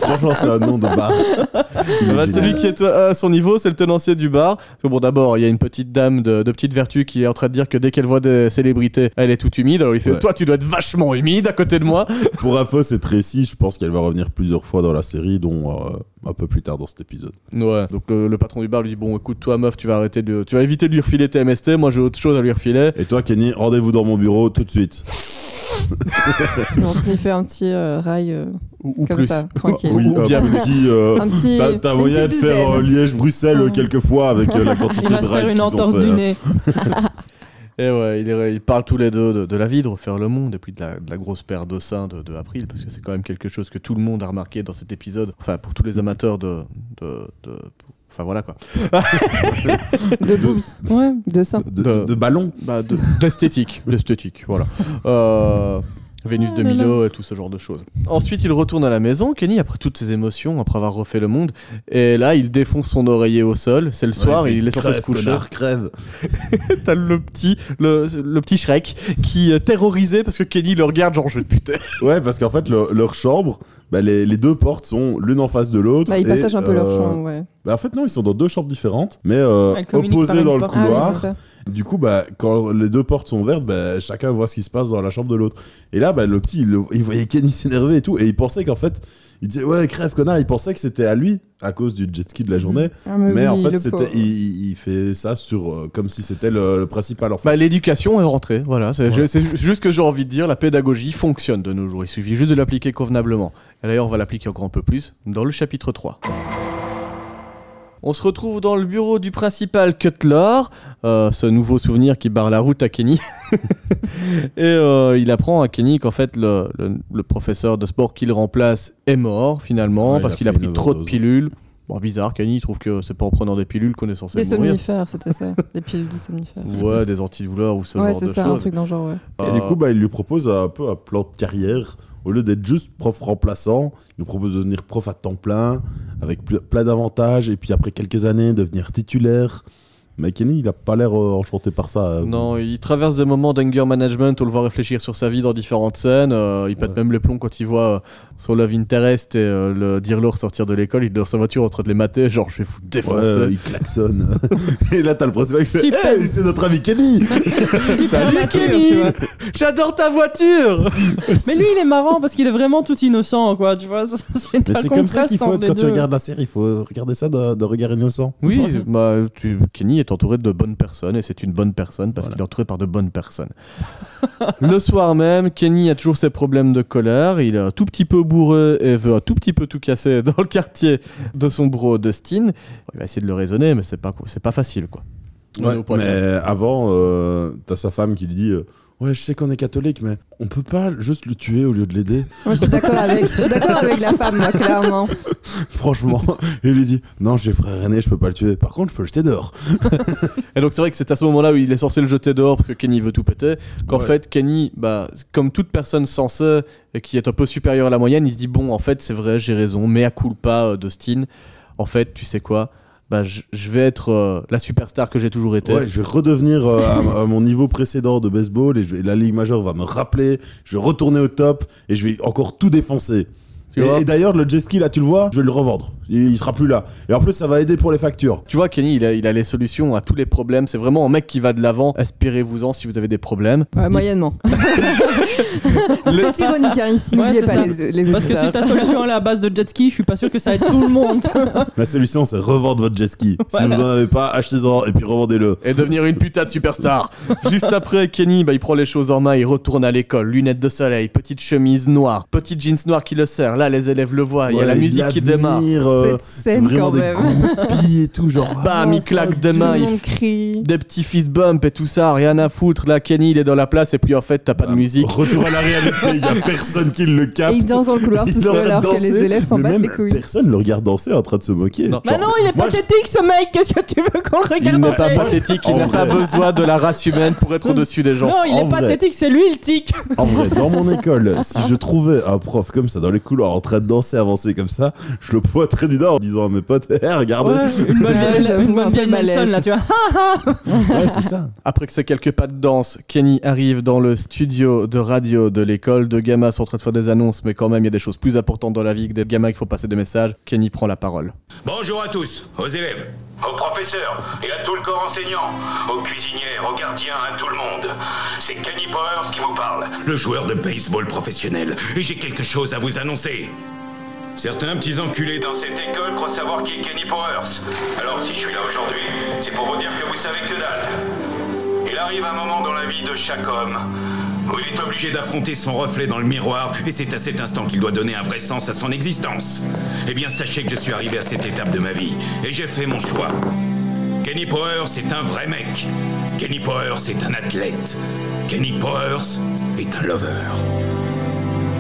Franchement, c'est un nom de bar. Il est Bah, celui qui est à son niveau, c'est le tenancier du bar. Parce que bon, d'abord, il y a une petite dame de, de petite vertu qui est en train de dire que dès qu'elle voit des célébrités, elle est toute humide. Alors il fait Ouais. Toi, tu dois être vachement humide à côté de moi. Pour info, c'est Tracy. Je pense qu'elle va revenir plusieurs fois dans la série, dont euh, un peu plus tard dans cet épisode. Ouais. Donc le, le patron du bar lui dit Bon, écoute, toi, meuf, tu vas arrêter de. Tu vas éviter de lui refiler tes MST. Moi, j'ai autre chose à lui refiler. Et toi, Kenny, rendez-vous dans mon bureau tout de suite. On sniffait un petit euh, rail euh, Ou, ou comme plus. ça, tranquille. Oui, Ou un bien petit. euh, Un petit. T'as moyen de faire euh. Liège-Bruxelles euh, Ah. quelques fois avec euh, la quantité de se faire rails une entorse fait, du nez. Et ouais, ils, ils parlent tous les deux de, de la vie, de refaire le monde, et puis de la, de la grosse paire de seins de, de April, parce que c'est quand même quelque chose que tout le monde a remarqué dans cet épisode. Enfin, pour tous les amateurs de. de, de- Enfin voilà quoi. De boobs. Ouais. De ça. De, De- de ballon. Bah, de- d'esthétique. D'esthétique, voilà. Euh, Vénus de Milo et tout ce genre de choses. Ensuite, il retourne à la maison. Kenny, après toutes ses émotions, après avoir refait le monde, et là, il défonce son oreiller au sol. C'est le soir, Ouais, il est censé se coucher. crève. T'as le petit, le, le petit Shrek qui est terrorisé parce que Kenny le regarde, genre je vais te buter. Ouais, parce qu'en fait, le- leur chambre, bah, les, les deux portes sont l'une en face de l'autre. Bah, ils et, partagent un peu leur euh, chambre, ouais. Bah, en fait, non, ils sont dans deux chambres différentes, mais euh, opposées dans le porte. Ah couloir. oui, c'est ça. Du coup, bah, quand les deux portes sont ouvertes, bah, chacun voit ce qui se passe dans la chambre de l'autre. Et là, bah, le petit, il, le- il voyait Kenny s'énerver et tout, et il pensait qu'en fait, il disait ouais crève connard, il pensait que c'était à lui à cause du jet ski de la journée, Ah, mais mais en fait c'était, il, il fait ça sur euh, comme si c'était le, le principal en fait. Bah, l'éducation est rentrée, voilà. C'est Voilà. je- c'est ju- juste que j'ai envie de dire, la pédagogie fonctionne de nos jours. Il suffit juste de l'appliquer convenablement. Et d'ailleurs, on va l'appliquer encore un peu plus dans le chapitre 3. On se retrouve dans le bureau du principal Cutler, euh, ce nouveau souvenir qui barre la route à Kenny. Et euh, il apprend à Kenny qu'en fait le, le- le professeur de sport qu'il remplace est mort finalement Ouais, parce a qu'il a pris trop de pilules. Bon, bizarre, Kenny il trouve que c'est pas en prenant des pilules qu'on est censé Des mourir. somnifères, c'était ça. Des pilules de somnifères. Ouais, des antidouleurs ou ce Ouais, genre c'est de ça, un choses. truc dans le genre, ouais. Et Euh, du coup, bah, il lui propose un peu un plan de carrière. Au lieu d'être juste prof remplaçant, il lui propose de devenir prof à temps plein, avec ple- plein d'avantages, et puis après quelques années, devenir titulaire. Mais Kenny, il a pas l'air euh, enchanté par ça. euh. Non, il traverse des moments d'anger management où on le voit réfléchir sur sa vie dans différentes scènes. euh, il pète Ouais. même les plombs quand il voit euh, son love interest et euh, le Dirlor sortir de l'école. Il est dans sa voiture en train de les mater. Genre, je vais vous Ouais, défoncer. il klaxonne. et là, t'as le principal qui fait. Hey, c'est notre ami Kenny mature, tu vois. J'adore ta voiture Mais lui, il est marrant parce qu'il est vraiment tout innocent, quoi. Tu vois, c'est Mais c'est comme ça qu'il faut être quand tu regardes la série. Il faut regarder ça de, de regard innocent. Oui, bah, tu- Kenny est entouré de bonnes personnes et c'est une bonne personne parce Voilà. qu'il est entouré par de bonnes personnes. le soir même, Kenny a toujours ses problèmes de colère. Il est un tout petit peu bourreux et veut un tout petit peu tout casser dans le quartier de son bro Dustin. Il va essayer de le raisonner, mais c'est pas, c'est pas facile quoi. Ouais, mais avant, euh, t'as sa femme qui lui dit euh, Ouais, je sais qu'on est catholique, mais on peut pas juste le tuer au lieu de l'aider. Moi, je suis d'accord avec, je suis d'accord avec la femme, moi, clairement. Franchement. Il lui dit Non, j'ai frère aîné, je peux pas le tuer. Par contre, je peux le jeter dehors. Et donc c'est vrai que c'est à ce moment-là où il est censé le jeter dehors parce que Kenny veut tout péter. Qu'en Ouais. fait, Kenny, bah, comme toute personne sensée et qui est un peu supérieure à la moyenne, il se dit bon, en fait, c'est vrai, j'ai raison, mais à culpa, euh, Dustin. En fait, tu sais quoi bah, je vais être euh, la superstar que j'ai toujours été. Je vais redevenir euh, à, mon niveau précédent de baseball et la Ligue majeure va me rappeler. Je vais retourner au top et je vais encore tout défoncer. Tu Et, d'ailleurs, le jet ski, là, tu le vois, je vais le revendre. Il, il sera plus là. Et en plus, ça va aider pour les factures. Tu vois, Kenny, il a, il a les solutions à tous les problèmes. C'est vraiment un mec qui va de l'avant. Inspirez-vous-en si vous avez des problèmes. Ouais, moyennement. C'est ironique, hein, ici, Ouais, n'oubliez c'est pas ça. les, les Parce que si auditeurs. ta solution est à la base de jet ski, je suis pas sûr que ça aide tout le monde. La solution, c'est revendre votre jet ski. Si vous en avez pas, achetez-en et puis revendez-le. et devenir une putain de superstar. Juste après, Kenny, bah, il prend les choses en main, il retourne à l'école, lunettes de soleil, petite chemise noire, petite jeans noire qui le serre. Là, les élèves le voient, il y a la musique qui démarre. euh, Cette c'est scène, vraiment quand des même. groupies et tout, genre. Bam, il claque des mains, il crie. des petits fist bump et tout ça, rien à foutre. Là, Kenny, il est dans la place et puis en fait, t'as pas de musique. Retour à la réalité, il y a personne qui le capte. Et il danse dans le couloir Il tout seul alors que les élèves s'en battent même les couilles. Personne le regarde danser en train de se moquer. Non. Bah non, il est pathétique ce mec, qu'est-ce que tu veux qu'on le Il regarde n'est pas pathétique, il n'a pas besoin de la race humaine pour être au-dessus des gens. Non, il est pathétique, c'est lui le tic. En vrai, dans mon école, si je trouvais un prof comme ça dans les couloirs en train de danser, avancer comme ça, je le pointerais du nord en disant à mes potes, hé, regardez. Ouais, une bonne Ouais, vieille, j'avoue, une bonne un peu vieille malaise. Nelson là, tu vois. Ouais, c'est ça. Après que ces quelques pas de danse, Kenny arrive dans le studio de radio de l'école. Deux gamins sont en train de faire des annonces, mais quand même, il y a des choses plus importantes dans la vie que des gamins qu'il faut passer des messages. Kenny prend la parole. Bonjour à tous, aux élèves, aux professeurs et à tout le corps enseignant, aux cuisinières, aux gardiens, à tout le monde. C'est Kenny Powers qui vous parle, le joueur de baseball professionnel, et j'ai quelque chose à vous annoncer. Certains petits enculés dans cette école croient savoir qui est Kenny Powers. Alors si je suis là aujourd'hui, c'est pour vous dire que vous savez que dalle. Il arrive un moment dans la vie de chaque homme il est obligé d'affronter son reflet dans le miroir et c'est à cet instant qu'il doit donner un vrai sens à son existence. Eh bien, sachez que je suis arrivé à cette étape de ma vie et j'ai fait mon choix. Kenny Powers est un vrai mec. Kenny Powers est un athlète. Kenny Powers est un lover.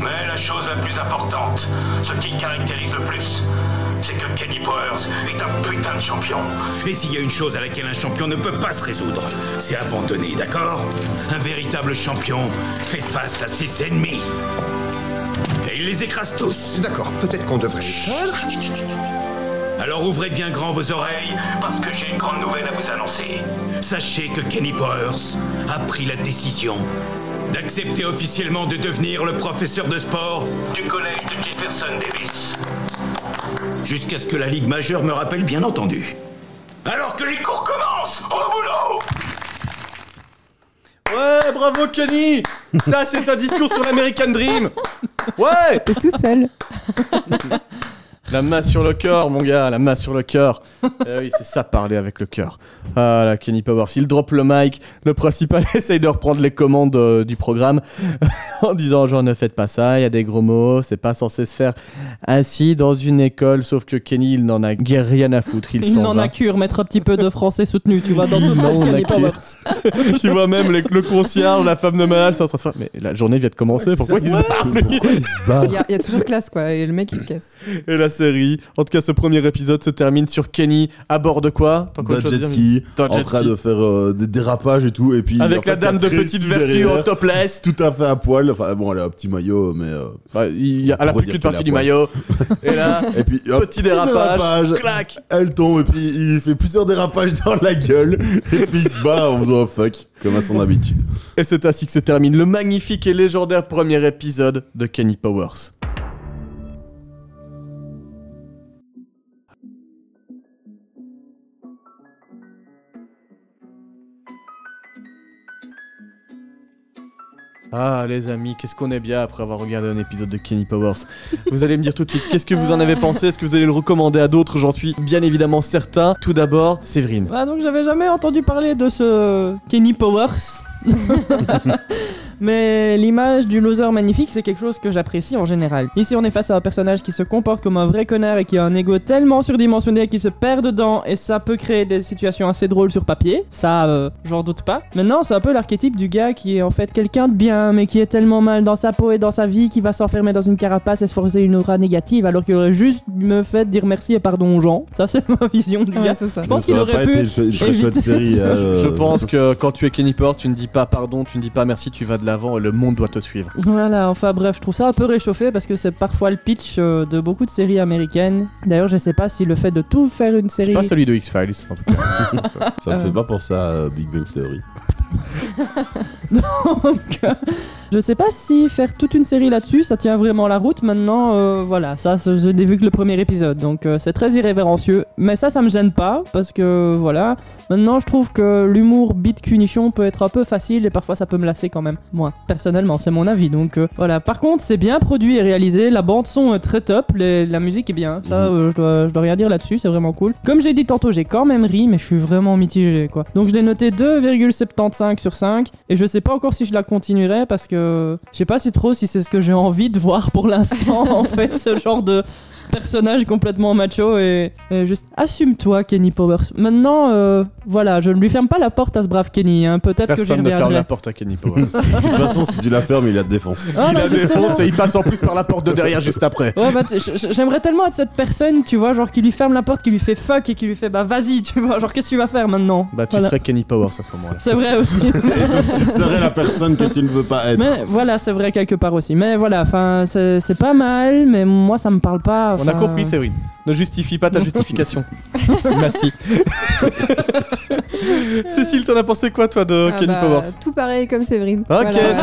Mais la chose la plus importante, ce qui le caractérise le plus, c'est que Kenny Powers est un putain de champion. Et s'il y a une chose à laquelle un champion ne peut pas se résoudre, c'est abandonner, d'accord? Un véritable champion fait face à ses ennemis. Et il les écrase tous. D'accord, peut-être qu'on devrait. Alors ouvrez bien grand vos oreilles, parce que j'ai une grande nouvelle à vous annoncer. Sachez que Kenny Powers a pris la décision d'accepter officiellement de devenir le professeur de sport du collège de Jefferson Davis. Jusqu'à ce que la Ligue majeure me rappelle, bien entendu. Alors que les cours commencent, au boulot Ouais, bravo Kenny Ça, c'est un discours sur l'American Dream Ouais T'es tout seul. La main sur le cœur, mon gars, la main sur le cœur. Eh oui, c'est ça, parler avec le cœur. Ah là, Kenny Powers, il drop le mic. Le principal essaye de reprendre les commandes euh, du programme en disant genre ne faites pas ça, il y a des gros mots, c'est pas censé se faire ainsi dans une école. Sauf que Kenny, il n'en a guère rien à foutre. Il, Il s'en n'en va. a cure, mettre un petit peu de français soutenu, tu vois, dans toute Non, on a Kenny cure. Powers. tu vois même les- le concierge, la femme de ménage, sont en train de faire. Mais la journée vient de commencer, pourquoi il se barre lui Pourquoi il se bat Il y, a- il y a toujours classe, quoi. Et le mec, il se casse. Et série, en tout cas ce premier épisode se termine sur Kenny à bord de quoi d'un jet ski, en jet train ski. de faire euh, des dérapages et tout, et puis Avec en fait, la dame de petite vertu en topless. tout à fait à poil. Enfin bon, elle a un petit maillot, mais euh, Ouais, il y a, elle a dire qu'une partie du maillot. Et là, et puis hop, petit dérapage, clac. Elle tombe et puis il fait plusieurs dérapages dans la gueule et puis il se bat en faisant un fuck comme à son habitude. Et c'est ainsi que se termine le magnifique et légendaire premier épisode de Kenny Powers. Ah les amis, qu'est-ce qu'on est bien après avoir regardé un épisode de Kenny Powers. Vous allez me dire tout de suite, qu'est-ce que vous en avez pensé? Est-ce que vous allez le recommander à d'autres? J'en suis bien évidemment certain. Tout d'abord, Séverine. Ah, donc j'avais jamais entendu parler de ce Kenny Powers. Mais l'image du loser magnifique, c'est quelque chose que j'apprécie en général. Ici, on est face à un personnage qui se comporte comme un vrai connard et qui a un ego tellement surdimensionné qu'il se perd dedans et ça peut créer des situations assez drôles sur papier. Ça, euh, j'en doute pas. Maintenant, c'est un peu l'archétype du gars qui est en fait quelqu'un de bien, mais qui est tellement mal dans sa peau et dans sa vie qu'il va s'enfermer dans une carapace et se forcer une aura négative alors qu'il aurait juste me fait dire merci et pardon aux gens. Ça, c'est ma vision du Ouais, gars. c'est ça. Je pense qu'il aurait pu. été une chouette éviter- série. Je- euh, Je pense que quand tu es Kenny Powers, tu ne dis pas pardon, tu ne dis pas merci, tu vas de l'avant et le monde doit te suivre. Voilà, enfin bref, je trouve ça un peu réchauffé parce que c'est parfois le pitch euh, de beaucoup de séries américaines. D'ailleurs, je sais pas si le fait de tout faire une série. Pas celui de X-Files, en tout cas. Ça me Euh. fait pas penser à euh, Big Bang Theory. Donc, euh, je sais pas si faire toute une série là-dessus, ça tient vraiment la route. Maintenant, euh, voilà, ça, c'est- je n'ai vu que le premier épisode, donc euh, c'est très irrévérencieux. Mais ça, ça me gêne pas parce que voilà. Maintenant, je trouve que l'humour bit cunichon peut être un peu facile et parfois ça peut me lasser quand même. Moi, personnellement, c'est mon avis. Donc euh, voilà. Par contre, c'est bien produit et réalisé. La bande son est très top. les- la musique est bien. Ça, euh, je dois, je dois rien dire là-dessus. C'est vraiment cool. Comme j'ai dit tantôt, j'ai quand même ri, mais je suis vraiment mitigé quoi. Donc je l'ai noté 2,75 sur 5 et je sais pas encore si je la continuerai parce que je sais pas si trop si c'est ce que j'ai envie de voir pour l'instant en fait ce genre de personnage complètement macho et, et juste assume-toi Kenny Powers. Maintenant euh, voilà, je ne lui ferme pas la porte à ce brave Kenny hein. peut-être que Personne ne ferme la porte à Kenny Powers. De toute façon, si tu la fermes, il la défonce. Ah, il non, la défonce et il passe en plus par la porte de derrière juste après. Ouais, bah, j'aimerais tellement être cette personne, tu vois, genre qui lui ferme la porte, qui lui fait fuck et qui lui fait bah vas-y, tu vois, genre qu'est-ce que tu vas faire maintenant? Bah, tu Voilà. serais Kenny Powers à ce moment-là. C'est vrai aussi. tu serais la personne que tu ne veux pas être. mais voilà, c'est vrai quelque part aussi. Mais voilà, enfin, c'est c'est pas mal, mais moi ça me parle pas. On a compris, Séverine. Ne justifie pas ta justification. Merci. Cécile, t'en as pensé quoi, toi, de Ah Kenny bah, Powers Tout pareil comme Séverine. Ok, Voilà. super.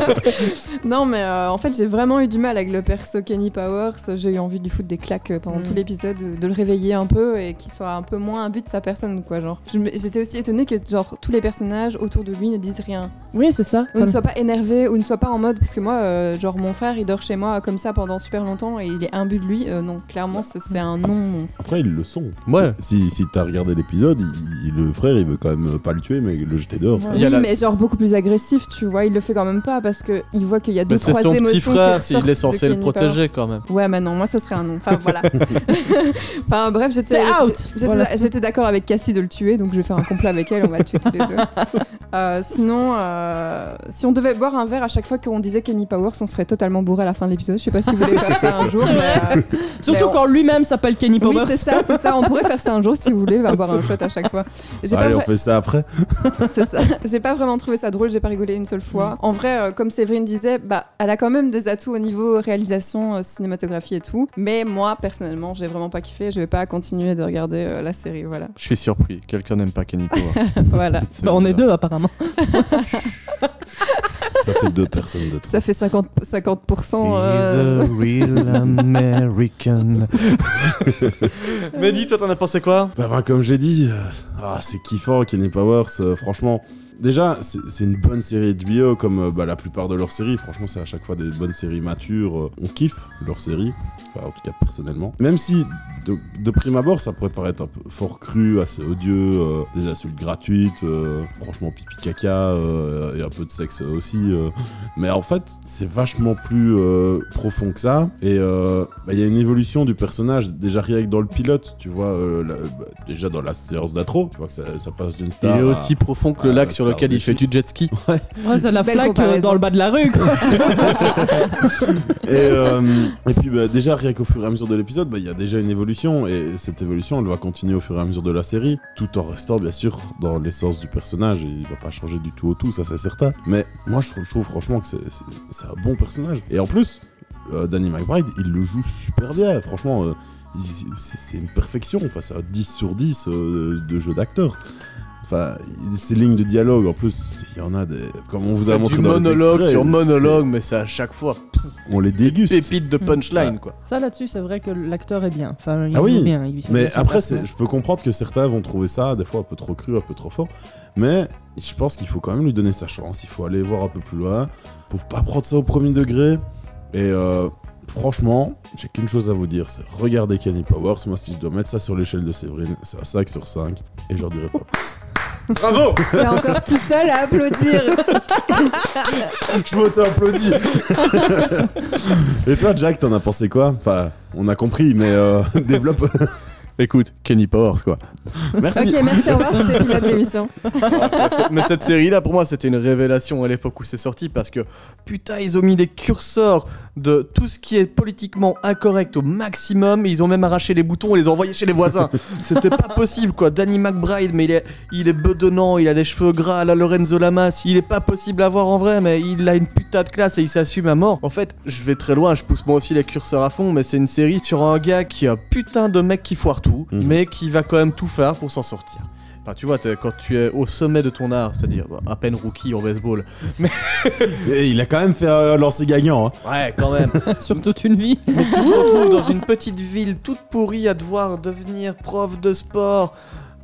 Non, mais euh, en fait, j'ai vraiment eu du mal avec le perso Kenny Powers. J'ai eu envie de lui foutre des claques euh, pendant Mm. tout l'épisode, de, de le réveiller un peu et qu'il soit un peu moins un but de sa personne, quoi. Genre, j'étais aussi étonnée que genre tous les personnages autour de lui ne disent rien, Oui, c'est ça. ou ne soient pas énervés, ou ne soient pas en mode parce que moi, euh, genre mon frère, il dort chez moi comme ça pendant super longtemps et il est imbu de lui. Euh, non, clairement, c'est un non. non. Après, ils le sont. Ouais. Si, si t'as regardé l'épisode, il- il- le frère, il veut quand même pas le tuer, mais le jeter dehors. Il Oui, la- mais genre beaucoup plus agressif, tu vois. Il le fait quand même pas parce que il voit qu'il y a deux Bah, c'est trois son émotions petit qui frère, s'il est censé le Kenny protéger quand même. Ouais, mais non, moi ça serait un non. Enfin voilà. enfin bref, j'étais j'étais Voilà. d'accord avec Cassie de le tuer, donc je vais faire un complot avec elle, on va le tuer tous les deux. Euh, sinon, euh, si on devait boire un verre à chaque fois qu'on disait Kenny Powers, on serait totalement bourré à la fin de l'épisode. Je sais pas si vous voulez faire ça un jour. mais, euh, Surtout mais on- quand lui-même s'appelle Kenny Oui, Powers. c'est ça, c'est ça. On pourrait faire ça un jour si vous voulez, va boire un shot à chaque fois. J'ai pas Allez, on fait ça après. c'est ça. J'ai pas vraiment trouvé ça drôle, j'ai pas rigolé une seule fois. En vrai, euh, comme Séverine disait, bah, elle a quand même des atouts au niveau réalisation, euh, cinématographie et tout. Mais moi, personnellement, j'ai vraiment pas kiffé. Je vais pas continuer de regarder euh, la série, voilà. Je suis surpris. Quelqu'un n'aime pas Kenny voilà. Bah, on est deux apparemment. Ça fait deux personnes de trop. Ça fait 50%. 50% He's euh, a real American. Mais dis, toi, t'en as pensé quoi? Bah, bah, comme j'ai dit, euh, ah, c'est kiffant, Kenny Powers. euh, franchement, déjà, c'est une bonne série HBO comme euh, bah, la plupart de leurs séries. Franchement, c'est à chaque fois des bonnes séries matures. euh, On kiffe leurs séries, enfin, en tout cas personnellement. Même si, de, de prime abord, ça pourrait paraître un peu fort cru, assez odieux, euh, des insultes gratuites, euh, franchement pipi caca euh, et un peu de sexe aussi. euh. Mais en fait, c'est vachement plus euh, profond que ça. Et euh, bah, il y a une évolution du personnage. Déjà rien que dans le pilote, tu vois, euh, la- bah, déjà dans la séance d'intro, tu vois que ça, ça passe d'une Il star. à- aussi profond que le lac la sur lequel il fait du jet ski. Ouais, c'est la Belle flaque euh, dans le bas de la rue, quoi. Et, euh, et puis bah, déjà rien qu'au fur et à mesure de l'épisode, bah, il y a déjà une évolution et cette évolution elle va continuer au fur et à mesure de la série, tout en restant bien sûr dans l'essence du personnage et il va pas changer du tout au tout, ça c'est certain. Mais moi je trouve, je trouve franchement que c'est- c'est c'est un bon personnage. Et en plus, euh, Danny McBride il le joue super bien, franchement euh, c'est une perfection, enfin c'est un 10 sur 10 euh, de jeu d'acteur. Enfin, ces lignes de dialogue, en plus, il y en a des. Comme on vous a montré du dans les monologue extraits, sur monologue, mais c'est à chaque fois On les déguste. pépite de punchline, quoi. Ça là-dessus, c'est vrai que l'acteur est bien. Enfin, il Ah oui, bien. il- Mais après, je peux comprendre que certains vont trouver ça des fois un peu trop cru, un peu trop fort. Mais je pense qu'il faut quand même lui donner sa chance. Il faut aller voir un peu plus loin. Pour pas prendre ça au premier degré. Et euh, franchement, j'ai qu'une chose à vous dire c'est regardez Kenny Powers. Moi, si je dois mettre ça sur l'échelle de Séverine, c'est un 5 sur 5. Et j'en dirai pas plus. Bravo T'es encore tout seul à applaudir. je m'auto-applaudis. Et toi, Jack, t'en as pensé quoi? Enfin, on a compris, mais euh, développe. Écoute, Kenny Powers, quoi. Merci. ok, merci, au revoir, c'était pilote d'émission. mais cette série-là, pour moi, c'était une révélation à l'époque où c'est sorti parce que putain, ils ont mis des curseurs de tout ce qui est politiquement incorrect au maximum. Ils ont même arraché les boutons et les ont envoyés chez les voisins. c'était pas possible, quoi. Danny McBride, mais il est, il est bedonnant, il a des cheveux gras la Lorenzo Lamas. Il est pas possible à voir en vrai, mais il a une putain de classe et il s'assume à mort. En fait, je vais très loin, je pousse moi aussi les curseurs à fond, mais c'est une série sur un gars qui est un putain de mec qui foire tout, Mhm. mais qui va quand même tout faire pour s'en sortir. Enfin, tu vois, quand tu es au sommet de ton art, c'est-à-dire bah, à peine rookie au baseball. Et il a quand même fait un lancer gagnant. hein. Ouais, quand même. sur toute une vie. Mais tu te retrouves dans une petite ville toute pourrie à devoir devenir prof de sport.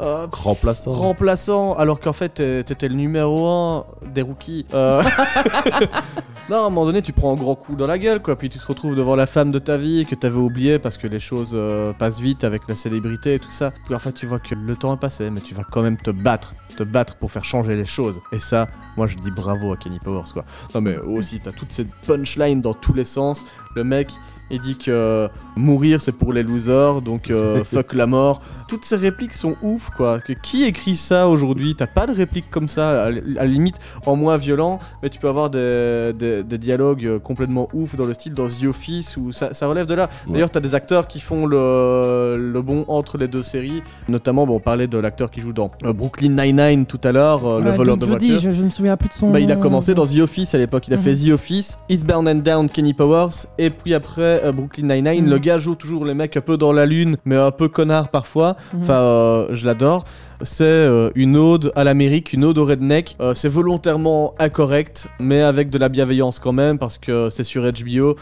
Euh, Remplaçant. remplaçant alors qu'en fait t'étais le numéro 1 des rookies. Euh, non, à un moment donné tu prends un grand coup dans la gueule quoi, puis tu te retrouves devant la femme de ta vie que t'avais oublié parce que les choses euh, passent vite avec la célébrité et tout ça. Puis en fait tu vois que le temps est passé mais tu vas quand même te battre, te battre pour faire changer les choses. Et ça, moi je dis bravo à Kenny Powers quoi. Non mais aussi t'as toutes ces punchlines dans tous les sens. Le mec il dit que mourir c'est pour les losers, donc euh, fuck la mort. Toutes ces répliques sont ouf quoi. Que, qui écrit ça aujourd'hui? T'as pas de répliques comme ça, à, la limite en moins violent, mais tu peux avoir des, des- des dialogues euh, complètement ouf dans le style dans The Office où ça, ça relève de là. Ouais. D'ailleurs, t'as des acteurs qui font le, le bon entre les deux séries. Notamment, bon, on parlait de l'acteur qui joue dans euh, Brooklyn Nine-Nine tout à l'heure, euh, le voleur de voiture. je, je me souviens plus de son. Bah, il a commencé dans The Office à l'époque. Il a Mhm. fait The Office, Eastbound and Down, Kenny Powers, et puis après euh, Brooklyn Nine-Nine. Mhm. Le gars joue toujours les mecs un peu dans la lune, mais un peu connard parfois. Mhm. Enfin, euh, je l'adore. C'est euh, une ode à l'Amérique, une ode au redneck. C'est volontairement incorrect, mais avec de la bienveillance quand même, parce que c'est sur HBO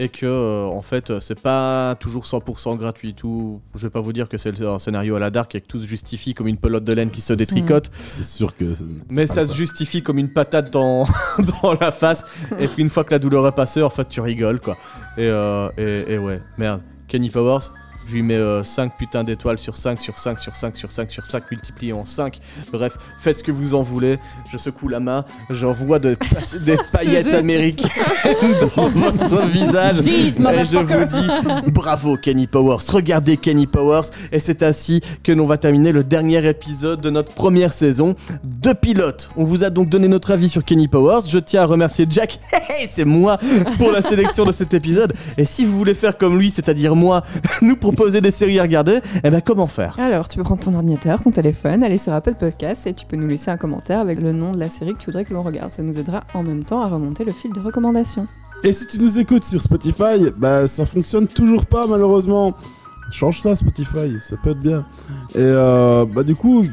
et que euh, en fait euh, c'est pas toujours 100% gratuit tout je vais pas vous dire que c'est un scénario à la dark et que tout se justifie comme une pelote de laine qui se détricote C'est sûr que. mais ça se justifie comme une patate dans, dans la face. Et puis une fois que la douleur est passée, en fait, tu rigoles, quoi. Et, euh, et, et ouais, merde. Kenny Powers, je lui mets 5 putains d'étoiles sur 5, sur 5, sur 5, sur 5, sur 5, multiplié en 5. Bref, faites ce que vous en voulez. Je secoue la main, j'envoie de, des paillettes américaines dans votre visage. Jeez, Et je vous dis bravo Kenny Powers. Regardez Kenny Powers. Et c'est ainsi que l'on va terminer le dernier épisode de notre première saison de pilote. On vous a donc donné notre avis sur Kenny Powers. Je tiens à remercier Jack, c'est moi, pour la sélection de cet épisode. Et si vous voulez faire comme lui, c'est-à-dire moi, nous proposer des séries à regarder, eh ben comment faire? Alors, tu peux prendre ton ordinateur, ton téléphone, aller sur Apple Podcast et tu peux nous laisser un commentaire avec le nom de la série que tu voudrais que l'on regarde. Ça nous aidera en même temps à remonter le fil des recommandations. Et si tu nous écoutes sur Spotify, bah ça fonctionne toujours pas malheureusement. Change ça Spotify, ça peut être bien. Et euh, bah du coup,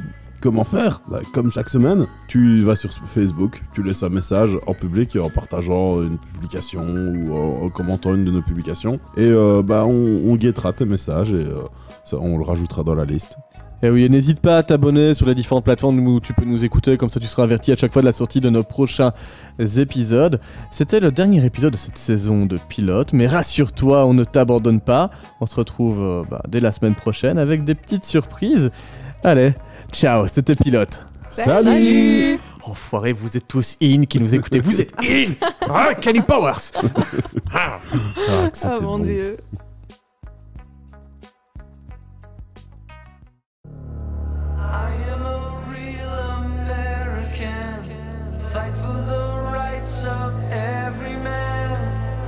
comment faire? Bah, Comme chaque semaine, tu vas sur Facebook, tu laisses un message en public en partageant une publication ou en, en commentant une de nos publications. Et euh, bah on, guettera tes messages et euh, on le rajoutera dans la liste. Et oui, n'hésite pas à t'abonner sur les différentes plateformes où tu peux nous écouter, comme ça tu seras averti à chaque fois de la sortie de nos prochains épisodes. C'était le dernier épisode de cette saison de pilote, mais rassure-toi, on ne t'abandonne pas. On se retrouve euh, bah, dès la semaine prochaine avec des petites surprises. Allez, ciao, c'était pilote. Salut Enfoiré, vous êtes tous in qui nous écoutez, vous êtes in Ah, Kenny Powers Ah, c'était Oh mon bon. dieu. I am a real American. Fight for the rights of every man.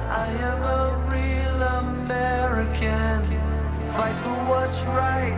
I am a real American. Fight for what's right